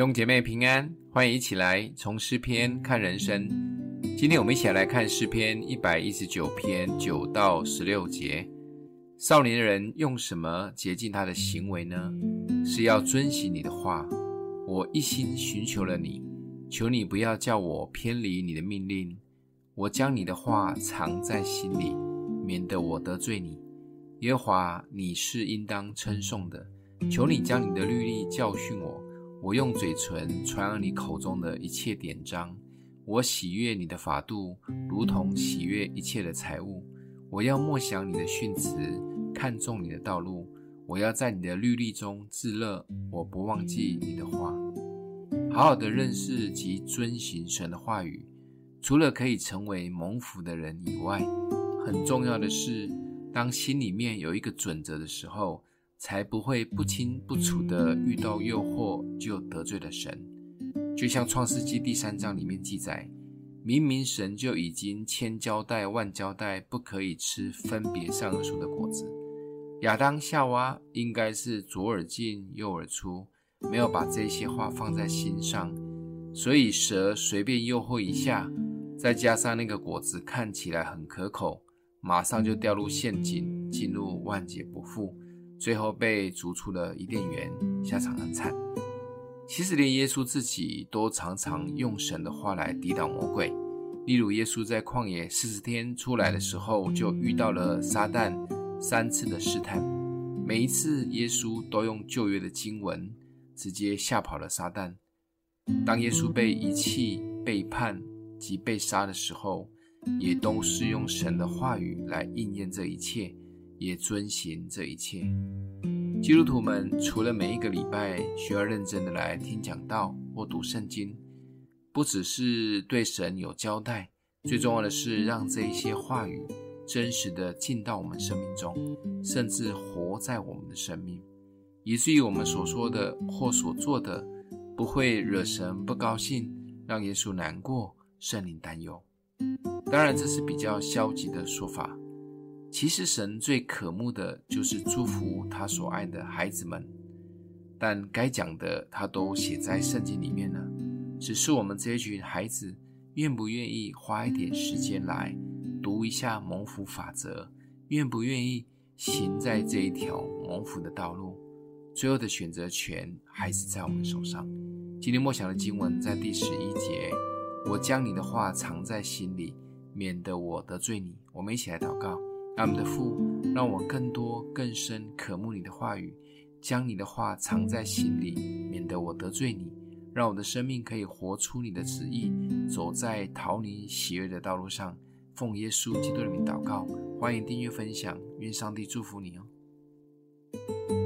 弟兄姐妹平安，欢迎一起来从诗篇看人生。今天我们一起来看诗篇一百一十九篇九到十六节。少年人用什么洁净他的行为呢？是要遵行你的话。我一心寻求了你，求你不要叫我偏离你的命令。我将你的话藏在心里，免得我得罪你。耶和华，你是应当称颂的。求你将你的律例教训我。我用嘴唇传扬你口中的一切典章，我喜悦你的法度，如同喜悦一切的财物。我要默想你的训词，看重你的道路。我要在你的律例中自乐，我不忘记你的话。好好的认识及遵行神的话语，除了可以成为蒙福的人以外，很重要的是，当心里面有一个准则的时候。才不会不清不楚地遇到诱惑就得罪了神。就像创世纪第三章里面记载，明明神就已经千交代万交代不可以吃分别善恶树的果子，亚当夏娃应该是左耳进右耳出，没有把这些话放在心上，所以蛇随便诱惑一下，再加上那个果子看起来很可口，马上就掉入陷阱，进入万劫不复。最后被逐出了伊甸园，下场很惨。其实连耶稣自己都常常用神的话来抵挡魔鬼。例如，耶稣在旷野四十天出来的时候，就遇到了撒旦三次的试探。每一次，耶稣都用旧约的经文直接吓跑了撒旦。当耶稣被遗弃、背叛及被杀的时候，也都是用神的话语来应验这一切。也遵行这一切。基督徒们除了每一个礼拜需要认真的来听讲道或读圣经，不只是对神有交代，最重要的是让这一些话语真实的进到我们生命中，甚至活在我们的生命，以至于我们所说的或所做的不会惹神不高兴，让耶稣难过，圣灵担忧。当然，这是比较消极的说法。其实神最渴慕的就是祝福他所爱的孩子们，但该讲的他都写在圣经里面了，只是我们这一群孩子愿不愿意花一点时间来读一下蒙福法则，愿不愿意行在这一条蒙福的道路，最后的选择权还是在我们手上。今天默想的经文在第十一节，我将你的话藏在心里，免得我得罪你。我们一起来祷告。阿们的父，让我更多更深渴慕你的话语，将你的话藏在心里，免得我得罪你。让我的生命可以活出你的旨意，走在逃离喜悦的道路上。奉耶稣基督的名祷告，欢迎订阅分享，愿上帝祝福你哦。